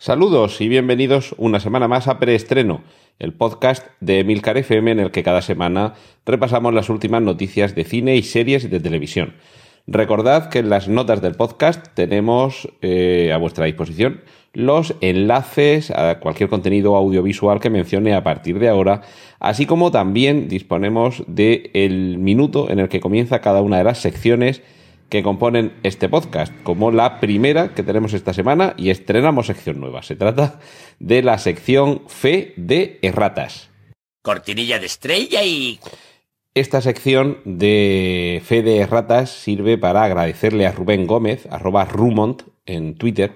Saludos y bienvenidos una semana más a Preestreno, el podcast de Emilcar FM en el que cada semana repasamos las últimas noticias de cine y series de televisión. Recordad que en las notas del podcast tenemos eh, a vuestra disposición los enlaces a cualquier contenido audiovisual que mencione a partir de ahora, así como también disponemos del el minuto en el que comienza cada una de las secciones que componen este podcast, como la primera que tenemos esta semana y estrenamos sección nueva. Se trata de la sección Fe de Erratas. Cortinilla de estrella y... Esta sección de Fe de Erratas sirve para agradecerle a Rubén Gómez, arroba Rumont en Twitter,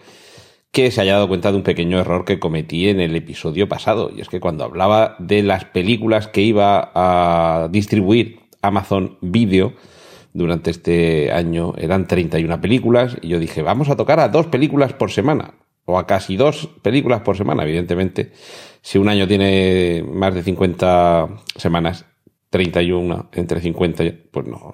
que se haya dado cuenta de un pequeño error que cometí en el episodio pasado. Y es que cuando hablaba de las películas que iba a distribuir Amazon Video, durante este año eran 31 películas y yo dije, vamos a tocar a dos películas por semana o a casi dos películas por semana, evidentemente. Si un año tiene más de 50 semanas, 31 entre 50, pues no,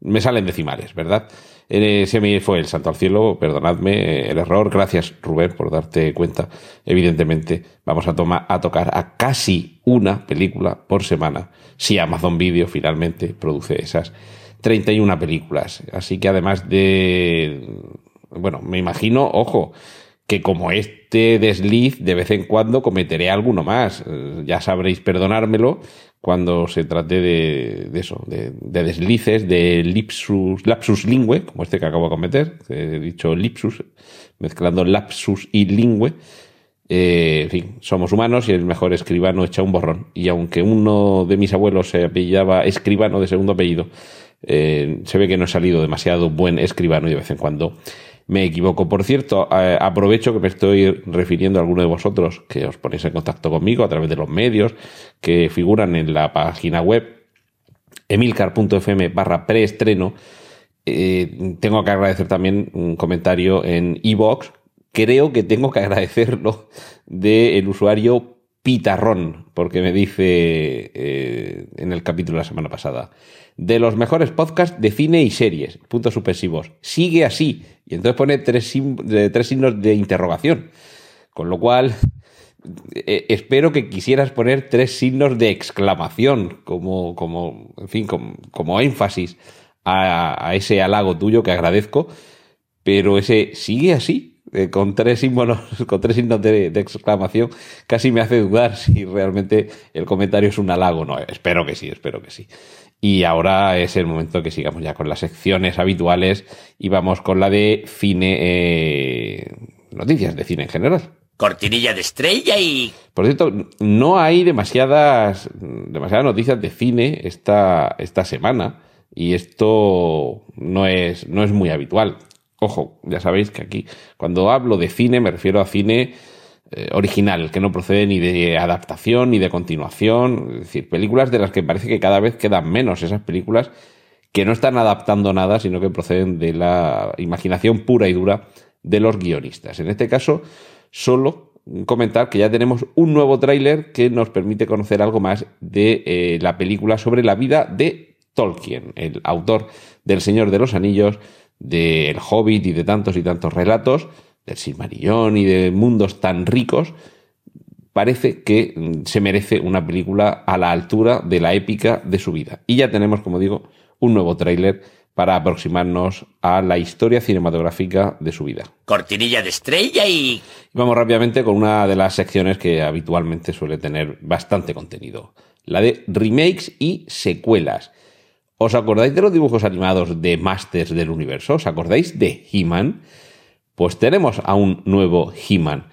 me salen decimales, ¿verdad? Ese me fue el santo al cielo, perdonadme el error, gracias Rubén por darte cuenta. Evidentemente vamos a, tomar, a tocar a casi una película por semana, si Amazon Video finalmente produce esas 31 películas. Así que además de, bueno, me imagino, ojo, que como este desliz, de vez en cuando cometeré alguno más. Ya sabréis perdonármelo cuando se trate de, de eso, de, de, deslices, de lipsus, lapsus lingüe, como este que acabo de cometer. He dicho lipsus, mezclando lapsus y lingüe. Eh, en fin, somos humanos y el mejor escribano echa un borrón. Y aunque uno de mis abuelos se apellidaba escribano de segundo apellido, eh, se ve que no he salido demasiado buen escribano y de vez en cuando me equivoco. Por cierto, eh, aprovecho que me estoy refiriendo a alguno de vosotros que os ponéis en contacto conmigo a través de los medios que figuran en la página web emilcar.fm barra preestreno. Eh, tengo que agradecer también un comentario en iVoox. Creo que tengo que agradecerlo del usuario Pitarrón, porque me dice eh, en el capítulo de la semana pasada, de los mejores podcasts de cine y series, puntos suspensivos. Sigue así. Y entonces pone tres, tres signos de interrogación. Con lo cual, eh, espero que quisieras poner tres signos de exclamación, como, como en fin, como, como énfasis a, a ese halago tuyo que agradezco. Pero ese sigue así eh, con tres símbolos, con tres signos de, de, exclamación, casi me hace dudar si realmente el comentario es un halago. No, espero que sí, espero que sí. Y ahora es el momento que sigamos ya con las secciones habituales y vamos con la de cine, eh, noticias de cine en general. Cortinilla de estrella y... Por cierto, no hay demasiadas, demasiadas noticias de cine esta, esta semana y esto no es, no es muy habitual. Ojo, ya sabéis que aquí cuando hablo de cine me refiero a cine eh, original, que no procede ni de adaptación ni de continuación, es decir, películas de las que parece que cada vez quedan menos, esas películas que no están adaptando nada, sino que proceden de la imaginación pura y dura de los guionistas. En este caso, solo comentar que ya tenemos un nuevo tráiler que nos permite conocer algo más de eh, la película sobre la vida de Tolkien, el autor del Señor de los Anillos, del Hobbit y de tantos y tantos relatos, del Silmarillón y de mundos tan ricos, parece que mm, se merece una película a la altura de la épica de su vida. Y ya tenemos, como digo, un nuevo tráiler para aproximarnos a la historia cinematográfica de su vida. Cortinilla de estrella y... Vamos rápidamente con una de las secciones que habitualmente suele tener bastante contenido, la de remakes y secuelas. ¿Os acordáis de los dibujos animados de Masters del Universo? ¿Os acordáis de He-Man? Pues tenemos a un nuevo He-Man.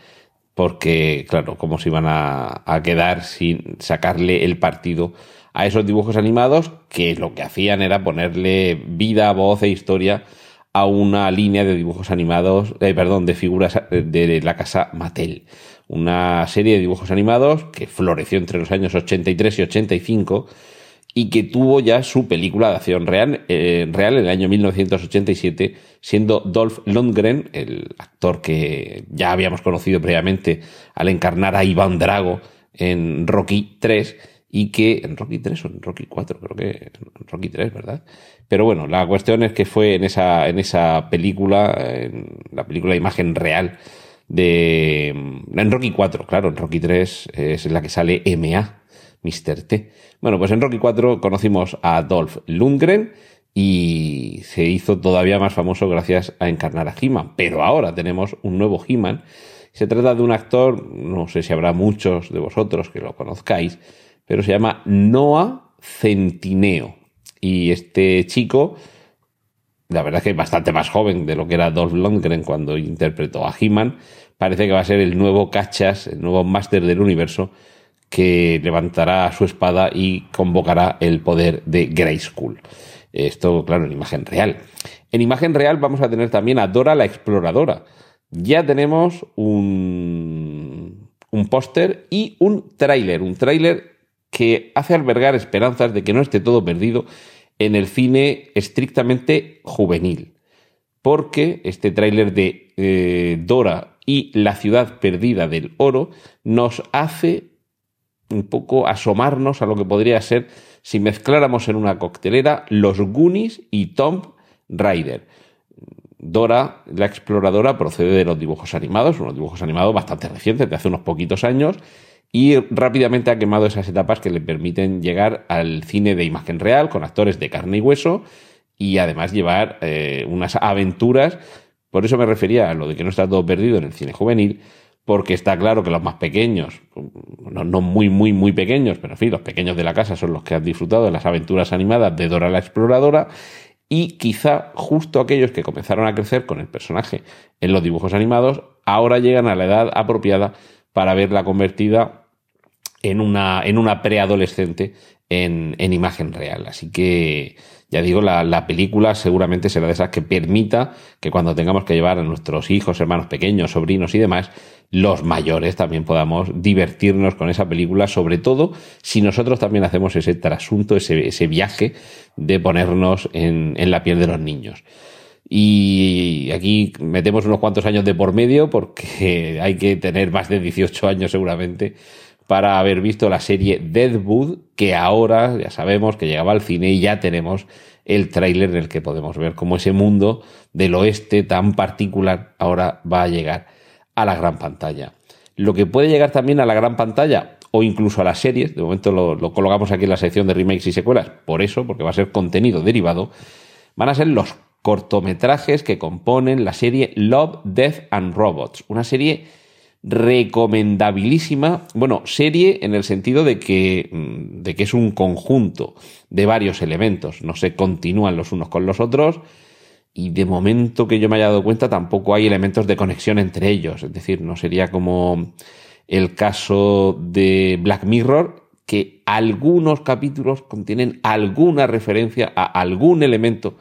Porque, claro, ¿cómo se iban a, quedar sin sacarle el partido a esos dibujos animados que lo que hacían era ponerle vida, voz e historia a una línea de dibujos animados, eh, perdón, de figuras de la casa Mattel. Una serie de dibujos animados que floreció entre los años 83 y 85 y que tuvo ya su película de acción real, eh, real en el año 1987, siendo Dolph Lundgren, el actor que ya habíamos conocido previamente al encarnar a Iván Drago en Rocky 3, y que en Rocky 3 o en Rocky 4, creo que en Rocky 3, ¿verdad? Pero bueno, la cuestión es que fue en esa, en esa película, en la película de imagen real de... En Rocky 4, claro, en Rocky 3 es la que sale MA, Mr. T. Bueno, pues en Rocky 4 conocimos a Dolph Lundgren y se hizo todavía más famoso gracias a encarnar a He-Man. Pero ahora tenemos un nuevo He-Man. Se trata de un actor, no sé si habrá muchos de vosotros que lo conozcáis, pero se llama Noah Centineo. Y este chico, la verdad es que es bastante más joven de lo que era Dolph Lundgren cuando interpretó a He-Man, parece que va a ser el nuevo Cachas, el nuevo máster del universo, que levantará su espada y convocará el poder de Grayskull. Esto, claro, en imagen real. En imagen real vamos a tener también a Dora la Exploradora. Ya tenemos un, un póster y un tráiler. Un tráiler que hace albergar esperanzas de que no esté todo perdido en el cine estrictamente juvenil. Porque este tráiler de eh, Dora y la ciudad perdida del oro nos hace un poco asomarnos a lo que podría ser si mezcláramos en una coctelera los Goonies y Tom Raider. Dora, la exploradora, procede de los dibujos animados, unos dibujos animados bastante recientes, de hace unos poquitos años, y rápidamente ha quemado esas etapas que le permiten llegar al cine de imagen real con actores de carne y hueso y además llevar eh, unas aventuras. Por eso me refería a lo de que no está todo perdido en el cine juvenil, porque está claro que los más pequeños, no, muy, muy, muy pequeños, pero en fin, los pequeños de la casa son los que han disfrutado de las aventuras animadas de Dora la Exploradora, y quizá justo aquellos que comenzaron a crecer con el personaje en los dibujos animados, ahora llegan a la edad apropiada para verla convertida en una, en una preadolescente en, en imagen real. Así que ya digo, la, la, película seguramente será de esas que permita que cuando tengamos que llevar a nuestros hijos, hermanos pequeños, sobrinos y demás, los mayores también podamos divertirnos con esa película, sobre todo si nosotros también hacemos ese trasunto, ese, ese viaje de ponernos en, en la piel de los niños. Y aquí metemos unos cuantos años de por medio porque hay que tener más de 18 años seguramente para haber visto la serie Deadwood, que ahora ya sabemos que llegaba al cine y ya tenemos el tráiler en el que podemos ver cómo ese mundo del oeste tan particular ahora va a llegar a la gran pantalla. Lo que puede llegar también a la gran pantalla o incluso a las series, de momento lo, lo colocamos aquí en la sección de remakes y secuelas, por eso, porque va a ser contenido derivado, van a ser los cortometrajes que componen la serie Love, Death and Robots, una serie recomendabilísima, bueno, serie en el sentido de que, mm, de que es un conjunto de varios elementos, no se continúan los unos con los otros y de momento que yo me haya dado cuenta tampoco hay elementos de conexión entre ellos, es decir, no sería como el caso de Black Mirror, que algunos capítulos contienen alguna referencia a algún elemento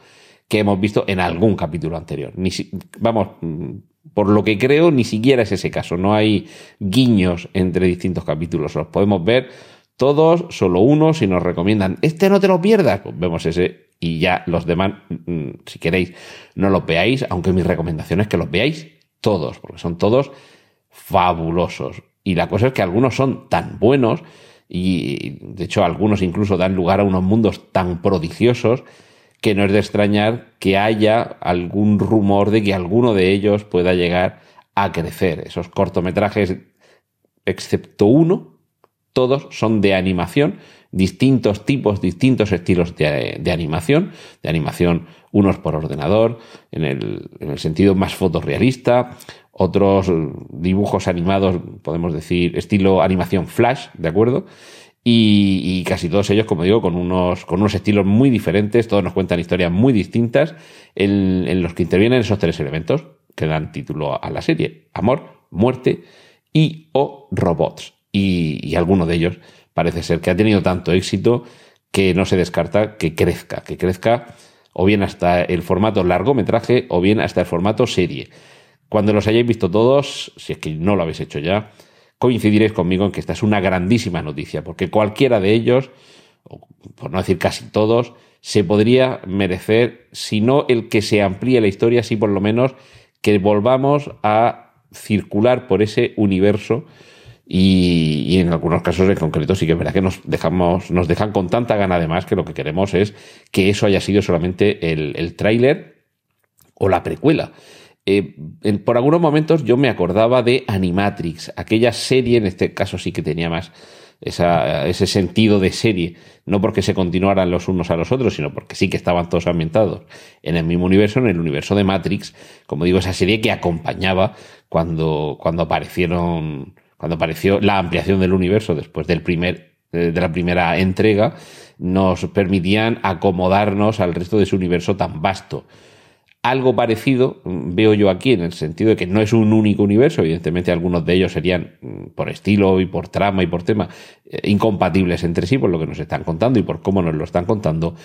que hemos visto en algún capítulo anterior. Ni si, vamos, por lo que creo, ni siquiera es ese caso. No hay guiños entre distintos capítulos. Los podemos ver todos, solo uno. Si nos recomiendan, este no te lo pierdas, pues vemos ese y ya los demás, mm, si queréis, no los veáis, aunque mi recomendación es que los veáis todos, porque son todos fabulosos. Y la cosa es que algunos son tan buenos y de hecho algunos incluso dan lugar a unos mundos tan prodigiosos que no es de extrañar que haya algún rumor de que alguno de ellos pueda llegar a crecer. Esos cortometrajes, excepto uno, todos son de animación, distintos tipos, distintos estilos de, de animación, de animación unos por ordenador, en el, en el sentido más fotorrealista, otros dibujos animados, podemos decir, estilo animación flash, ¿de acuerdo? Y, y, casi todos ellos, como digo, con unos, con unos estilos muy diferentes, todos nos cuentan historias muy distintas en, en los que intervienen esos tres elementos que dan título a la serie. Amor, muerte y o robots. Y, y alguno de ellos parece ser que ha tenido tanto éxito que no se descarta que crezca, que crezca o bien hasta el formato largometraje o bien hasta el formato serie. Cuando los hayáis visto todos, si es que no lo habéis hecho ya, coincidiréis conmigo en que esta es una grandísima noticia, porque cualquiera de ellos, por no decir casi todos, se podría merecer, si no el que se amplíe la historia, sí por lo menos que volvamos a circular por ese universo y, en algunos casos en concreto sí que es verdad que nos dejamos, nos dejan con tanta gana además que lo que queremos es que eso haya sido solamente el, el tráiler o la precuela. Eh, por algunos momentos yo me acordaba de Animatrix, aquella serie, en este caso sí que tenía más ese sentido de serie, no porque se continuaran los unos a los otros, sino porque sí que estaban todos ambientados en el mismo universo, en el universo de Matrix, como digo, esa serie que acompañaba cuando, cuando aparecieron, cuando apareció la ampliación del universo después del primer, de la primera entrega, nos permitían acomodarnos al resto de ese universo tan vasto algo parecido mm, veo yo aquí, en el sentido de que no es un único universo, evidentemente algunos de ellos serían mm, por estilo y por trama y por tema eh, incompatibles entre sí, por lo que nos están contando y por cómo nos lo están contando,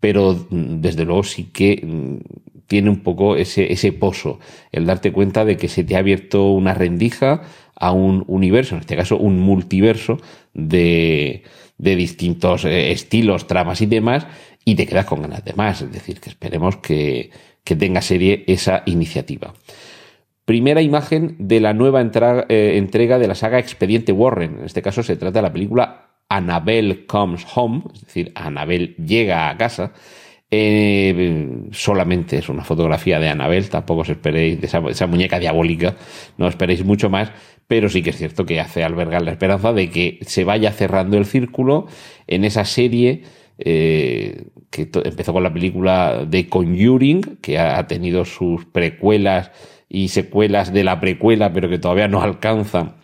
pero mm, desde luego sí que tiene un poco ese, ese pozo, el darte cuenta de que se te ha abierto una rendija a un universo, en este caso un multiverso de, de distintos eh, estilos, tramas y demás, y te quedas con ganas de más. Es decir, que esperemos que, que tenga serie esa iniciativa. Primera imagen de la nueva eh, entrega de la saga Expediente Warren. En este caso se trata de la película Annabelle Comes Home, es decir, Annabelle llega a casa. Eh, solamente es una fotografía de Annabelle, tampoco os esperéis de esa, muñeca diabólica, no esperéis mucho más, pero sí que es cierto que hace albergar la esperanza de que se vaya cerrando el círculo en esa serie eh, que empezó con la película de Conjuring, que ha, tenido sus precuelas y secuelas de la precuela, pero que todavía no alcanzan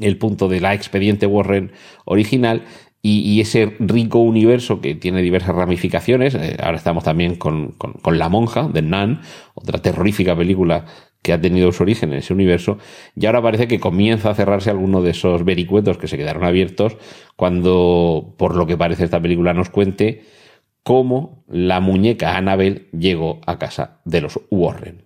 el punto de la expediente Warren original. Y, ese rico universo que tiene diversas ramificaciones, eh, ahora estamos también con, con, La Monja, de Nan, otra terrorífica película que ha tenido su origen en ese universo, y ahora parece que comienza a cerrarse alguno de esos vericuetos que se quedaron abiertos cuando, por lo que parece esta película, nos cuente cómo la muñeca Annabelle llegó a casa de los Warren.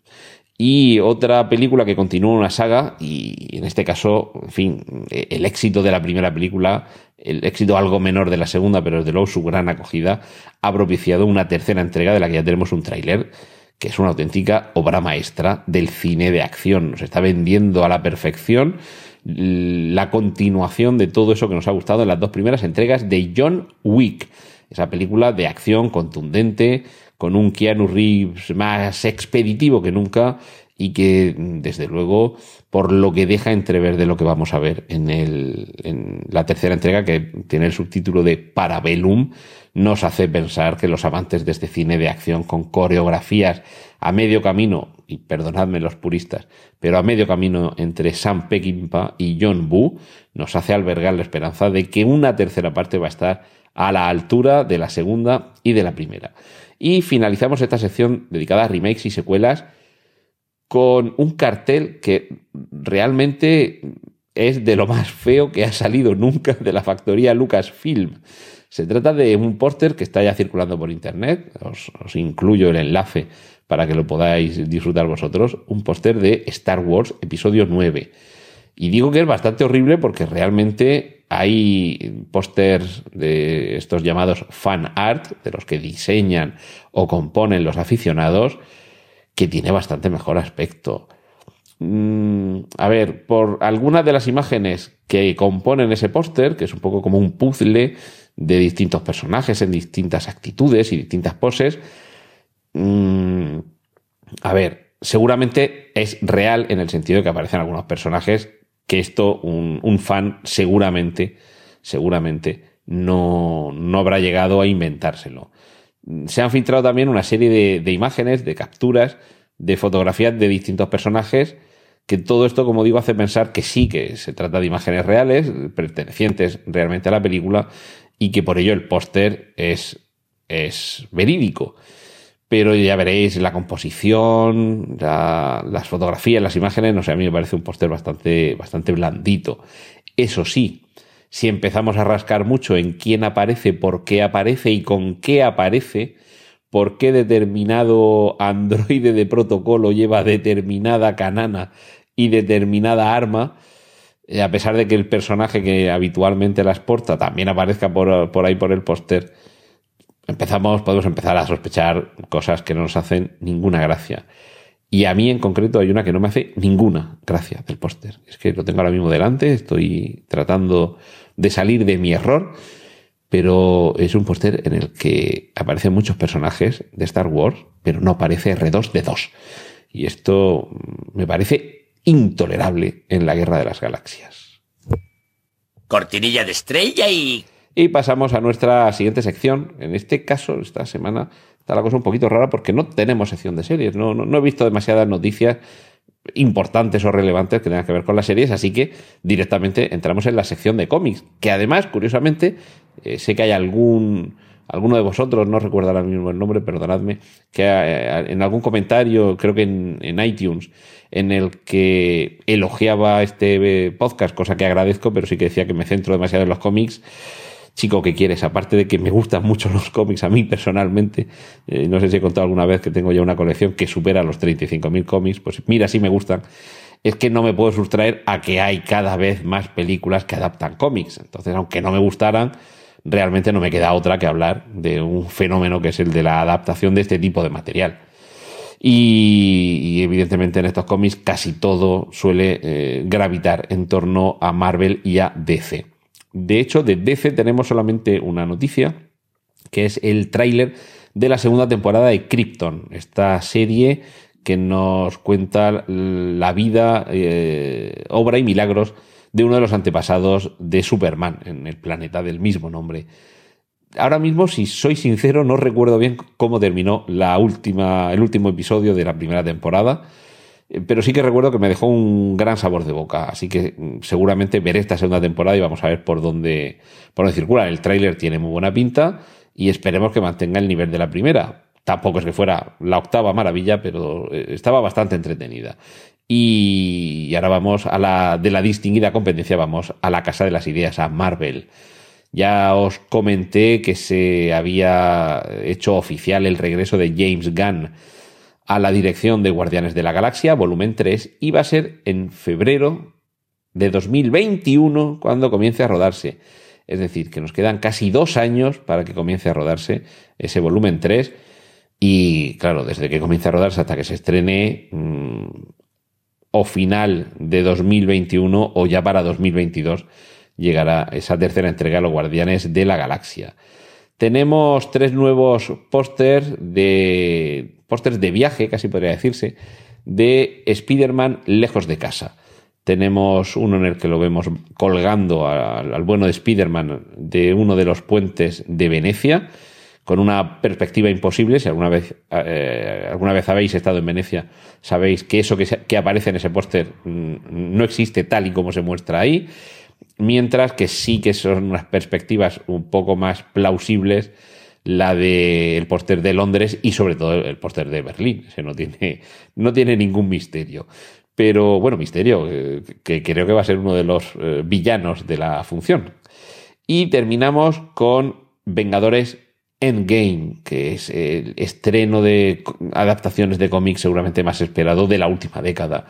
Y otra película que continúa una saga, y en este caso, en fin, el éxito de la primera película, el éxito algo menor de la segunda, pero desde luego su gran acogida, ha propiciado una tercera entrega de la que ya tenemos un tráiler que es una auténtica obra maestra del cine de acción. Nos está vendiendo a la perfección la continuación de todo eso que nos ha gustado en las dos primeras entregas de John Wick. Esa película de acción contundente, con un Keanu Reeves más expeditivo que nunca y que, desde luego, por lo que deja entrever de lo que vamos a ver en, el, en la tercera entrega, que tiene el subtítulo de Parabellum, nos hace pensar que los amantes de este cine de acción con coreografías a medio camino, y perdonadme los puristas, pero a medio camino entre Sam Peckinpah y John Woo, nos hace albergar la esperanza de que una tercera parte va a estar a la altura de la segunda y de la primera. Y finalizamos esta sección dedicada a remakes y secuelas con un cartel que realmente es de lo más feo que ha salido nunca de la factoría Lucasfilm. Se trata de un póster que está ya circulando por internet, os, incluyo el enlace para que lo podáis disfrutar vosotros, un póster de Star Wars Episodio 9. Y digo que es bastante horrible porque realmente hay pósters de estos llamados fan art, de los que diseñan o componen los aficionados, que tiene bastante mejor aspecto. Mm, a ver, por algunas de las imágenes que componen ese póster, que es un poco como un puzzle de distintos personajes en distintas actitudes y distintas poses, mm, a ver, seguramente es real en el sentido de que aparecen algunos personajes que esto un, fan seguramente, seguramente no, no habrá llegado a inventárselo se han filtrado también una serie de, imágenes, de capturas, de fotografías de distintos personajes, que todo esto, como digo, hace pensar que sí, que se trata de imágenes reales, pertenecientes realmente a la película, y que por ello el póster es, es verídico. Pero ya veréis la composición, las fotografías, las imágenes, no sé, a mí me parece un póster bastante, bastante blandito. Eso sí, si empezamos a rascar mucho en quién aparece, por qué aparece y con qué aparece, por qué determinado androide de protocolo lleva determinada canana y determinada arma, eh, a pesar de que el personaje que habitualmente las porta también aparezca por, por ahí por el póster, empezamos, podemos empezar a sospechar cosas que no nos hacen ninguna gracia. Y a mí en concreto hay una que no me hace ninguna gracia del póster. Es que lo tengo ahora mismo delante, estoy tratando de salir de mi error, pero es un póster en el que aparecen muchos personajes de Star Wars, pero no aparece R2D2. Y esto me parece intolerable en la Guerra de las Galaxias. Cortinilla de estrella y... Y pasamos a nuestra siguiente sección. En este caso, esta semana está la cosa un poquito rara porque no tenemos sección de series. No, no, he visto demasiadas noticias importantes o relevantes que tengan que ver con las series, así que directamente entramos en la sección de cómics, que además, curiosamente, eh, sé que hay algún alguno de vosotros, no recuerdo ahora mismo el nombre, perdonadme, que eh, en algún comentario, creo que en, en, iTunes, en el que elogiaba este podcast, cosa que agradezco, pero sí que decía que me centro demasiado en los cómics. Chico, ¿qué quieres? Aparte de que me gustan mucho los cómics, a mí personalmente, eh, no sé si he contado alguna vez que tengo ya una colección que supera los 35.000 cómics, pues mira, sí me gustan. Es que no me puedo sustraer a que hay cada vez más películas que adaptan cómics. Entonces, aunque no me gustaran, realmente no me queda otra que hablar de un fenómeno que es el de la adaptación de este tipo de material. Y, y evidentemente en estos cómics casi todo suele eh, gravitar en torno a Marvel y a DC. De hecho, de DC tenemos solamente una noticia, que es el tráiler de la segunda temporada de Krypton, esta serie que nos cuenta la vida, eh, obra y milagros de uno de los antepasados de Superman en el planeta del mismo nombre. Ahora mismo, si soy sincero, no recuerdo bien cómo terminó la última, el último episodio de la primera temporada, pero sí que recuerdo que me dejó un gran sabor de boca, así que mm, seguramente veré esta segunda temporada y vamos a ver por dónde, por dónde circula. El tráiler tiene muy buena pinta y esperemos que mantenga el nivel de la primera. Tampoco es que fuera la octava maravilla, pero eh, estaba bastante entretenida. Y ahora vamos a la de la distinguida competencia, vamos a la casa de las ideas, a Marvel. Ya os comenté que se había hecho oficial el regreso de James Gunn a la dirección de Guardianes de la Galaxia, volumen 3, y va a ser en febrero de 2021 cuando comience a rodarse. Es decir, que nos quedan casi dos años para que comience a rodarse ese volumen 3. Y claro, desde que comience a rodarse hasta que se estrene, mmm, o final de 2021 o ya para 2022 llegará esa tercera entrega a los Guardianes de la Galaxia. Tenemos tres nuevos pósters de pósters de viaje, casi podría decirse, de Spider-Man lejos de casa. Tenemos uno en el que lo vemos colgando al, bueno de Spider-Man de uno de los puentes de Venecia con una perspectiva imposible. Si alguna vez, eh, alguna vez habéis estado en Venecia, sabéis que eso que, que aparece en ese póster mm, no existe tal y como se muestra ahí, mientras que sí que son unas perspectivas un poco más plausibles la del póster de Londres y sobre todo el póster de Berlín. Ese no tiene, no tiene ningún misterio. Pero bueno, misterio, eh, que creo que va a ser uno de los eh, villanos de la función. Y terminamos con Vengadores Endgame, que es el estreno de adaptaciones de cómics seguramente más esperado de la última década.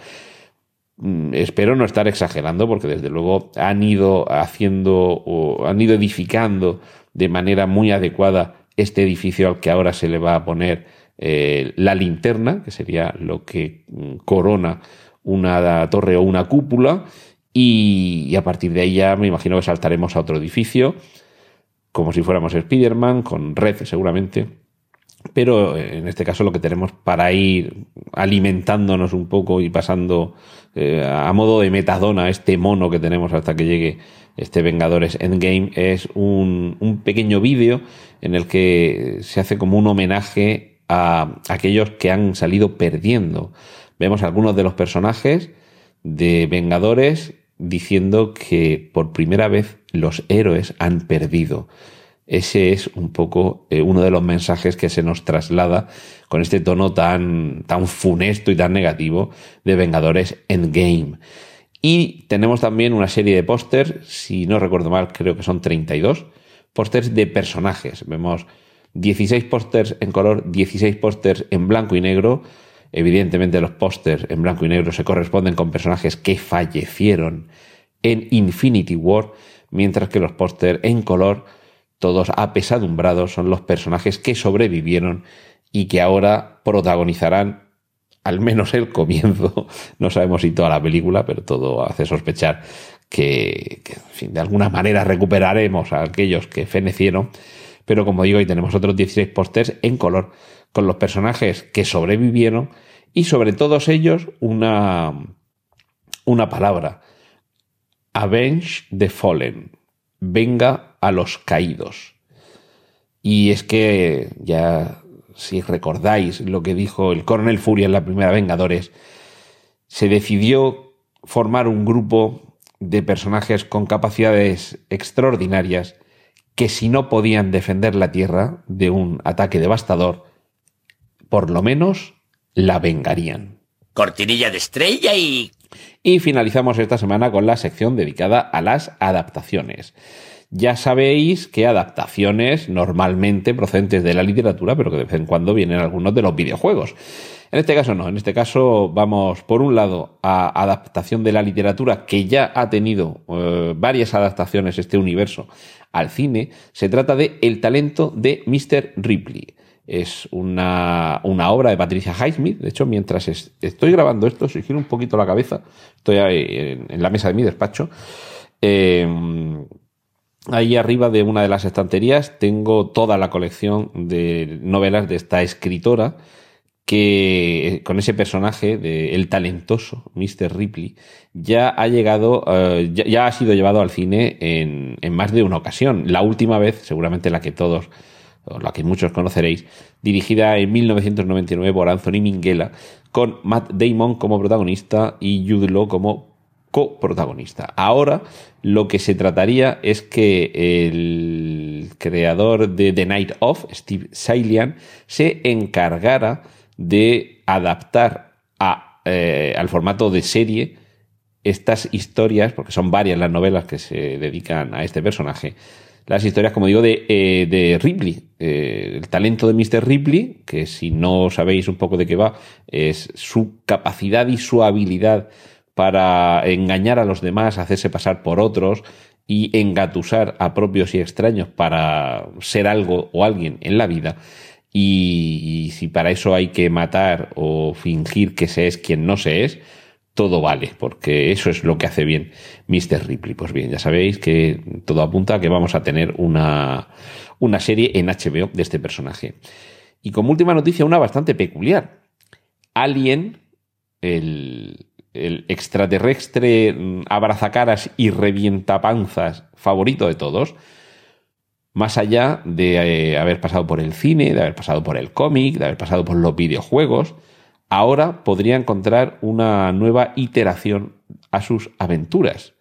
Mm, espero no estar exagerando porque desde luego han ido haciendo o han ido edificando de manera muy adecuada este edificio al que ahora se le va a poner eh, la linterna, que sería lo que mm, corona una torre o una cúpula, y, a partir de ahí ya me imagino que saltaremos a otro edificio como si fuéramos Spider-Man, con red seguramente. Pero en este caso lo que tenemos para ir alimentándonos un poco y pasando eh, a modo de metadona este mono que tenemos hasta que llegue este Vengadores Endgame es un, pequeño vídeo en el que se hace como un homenaje a aquellos que han salido perdiendo. Vemos algunos de los personajes de Vengadores diciendo que por primera vez los héroes han perdido. Ese es un poco eh, uno de los mensajes que se nos traslada con este tono tan, tan funesto y tan negativo de Vengadores Endgame. Y tenemos también una serie de pósters, si no recuerdo mal, creo que son 32, pósters de personajes. Vemos 16 pósters en color, 16 pósters en blanco y negro, Evidentemente los pósters en blanco y negro se corresponden con personajes que fallecieron en Infinity War, mientras que los póster en color, todos apesadumbrados, son los personajes que sobrevivieron y que ahora protagonizarán al menos el comienzo, no sabemos si toda la película, pero todo hace sospechar que, de alguna manera recuperaremos a aquellos que fenecieron. Pero como digo, ahí tenemos otros 16 pósters en color con los personajes que sobrevivieron y sobre todos ellos una, una palabra. Avenge the Fallen. Venga a los caídos. Y es que ya, si recordáis lo que dijo el coronel Furia en la primera Vengadores, se decidió formar un grupo de personajes con capacidades extraordinarias que si no podían defender la Tierra de un ataque devastador, por lo menos la vengarían. Cortinilla de estrella y... Y finalizamos esta semana con la sección dedicada a las adaptaciones. Ya sabéis que adaptaciones normalmente procedentes de la literatura, pero que de vez en cuando vienen algunos de los videojuegos. En este caso no, en este caso vamos por un lado a adaptación de la literatura que ya ha tenido eh, varias adaptaciones este universo al cine. Se trata de El talento de Mr. Ripley. Es una, obra de Patricia Highsmith. De hecho, mientras estoy grabando esto, se gira un poquito la cabeza. Estoy ahí en, la mesa de mi despacho. Em, ahí arriba de una de las estanterías tengo toda la colección de novelas de esta escritora que con ese personaje de el talentoso Mr. Ripley ya ha llegado, eh, ya, ha sido llevado al cine en, en, más de una ocasión. La última vez, seguramente la que todos, o la que muchos conoceréis, dirigida en 1999 por Anthony Minghella, con Matt Damon como protagonista y Jude Law como coprotagonista. Ahora lo que se trataría es que el creador de The Night Of, Steve Salian, se encargara de adaptar a, eh, al formato de serie estas historias, porque son varias las novelas que se dedican a este personaje, las historias, como digo, de, eh, Ripley, eh, el talento de Mr. Ripley, que si no sabéis un poco de qué va, es su capacidad y su habilidad para engañar a los demás, hacerse pasar por otros y engatusar a propios y extraños para ser algo o alguien en la vida. Y, si para eso hay que matar o fingir que se es quien no se es, todo vale, porque eso es lo que hace bien Mr. Ripley. Pues bien, ya sabéis que todo apunta a que vamos a tener una, una serie en HBO de este personaje. Y como última noticia, una bastante peculiar. Alien, el, el extraterrestre mm, abrazacaras y revientapanzas favorito de todos, más allá de eh, haber pasado por el cine, de haber pasado por el cómic, de haber pasado por los videojuegos, ahora podría encontrar una nueva iteración a sus aventuras.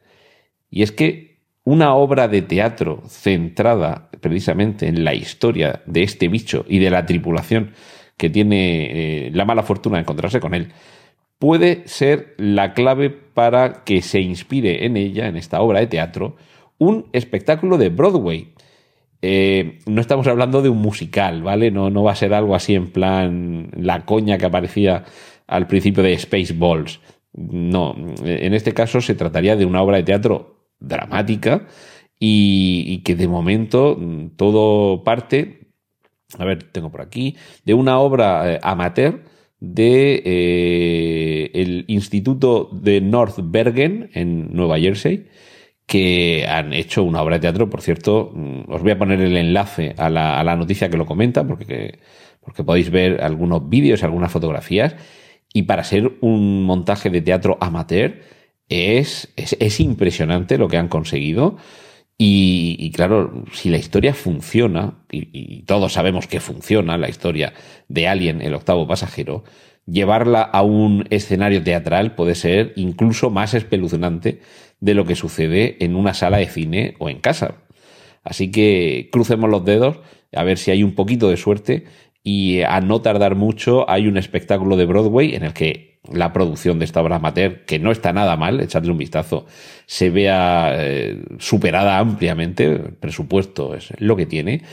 Y es que una obra de teatro centrada precisamente en la historia de este bicho y de la tripulación que tiene eh, la mala fortuna de encontrarse con él, puede ser la clave para que se inspire en ella, en esta obra de teatro, un espectáculo de Broadway eh, no estamos hablando de un musical, ¿vale? No, no va a ser algo así en plan la coña que aparecía al principio de Spaceballs. No, en este caso se trataría de una obra de teatro dramática y, que de momento todo parte, a ver, tengo por aquí, de una obra eh, amateur de eh, el Instituto de North Bergen en Nueva Jersey que han hecho una obra de teatro. Por cierto, mm, os voy a poner el enlace a la, a la noticia que lo comenta, porque, porque podéis ver algunos vídeos, algunas fotografías. Y para ser un montaje de teatro amateur, es, es, impresionante lo que han conseguido. Y, claro, si la historia funciona, y, y, todos sabemos que funciona la historia de Alien, el octavo pasajero, llevarla a un escenario teatral puede ser incluso más espeluznante de lo que sucede en una sala de cine o en casa. Así que crucemos los dedos a ver si hay un poquito de suerte y a no tardar mucho hay un espectáculo de Broadway en el que la producción de esta obra amateur, que no está nada mal, echadle un vistazo, se vea eh, superada ampliamente, el presupuesto es lo que tiene,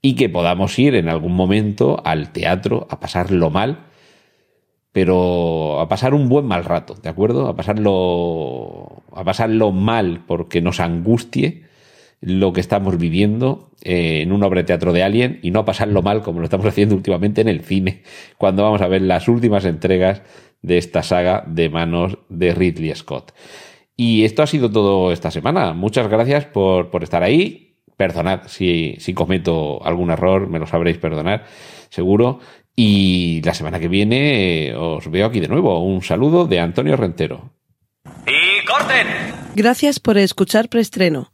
y que podamos ir en algún momento al teatro a pasarlo mal pero a pasar un buen mal rato, ¿de acuerdo? A pasarlo, a pasarlo mal porque nos angustie lo que estamos viviendo eh, en una obra de teatro de Alien y no pasarlo mal como lo estamos haciendo últimamente en el cine, cuando vamos a ver las últimas entregas de esta saga de manos de Ridley Scott. Y esto ha sido todo esta semana. Muchas gracias por, por estar ahí. Perdonad si, si cometo algún error, me lo sabréis perdonar, seguro. Y la semana que viene eh, os veo aquí de nuevo. Un saludo de Antonio Rentero. ¡Y corten! Gracias por escuchar Preestreno.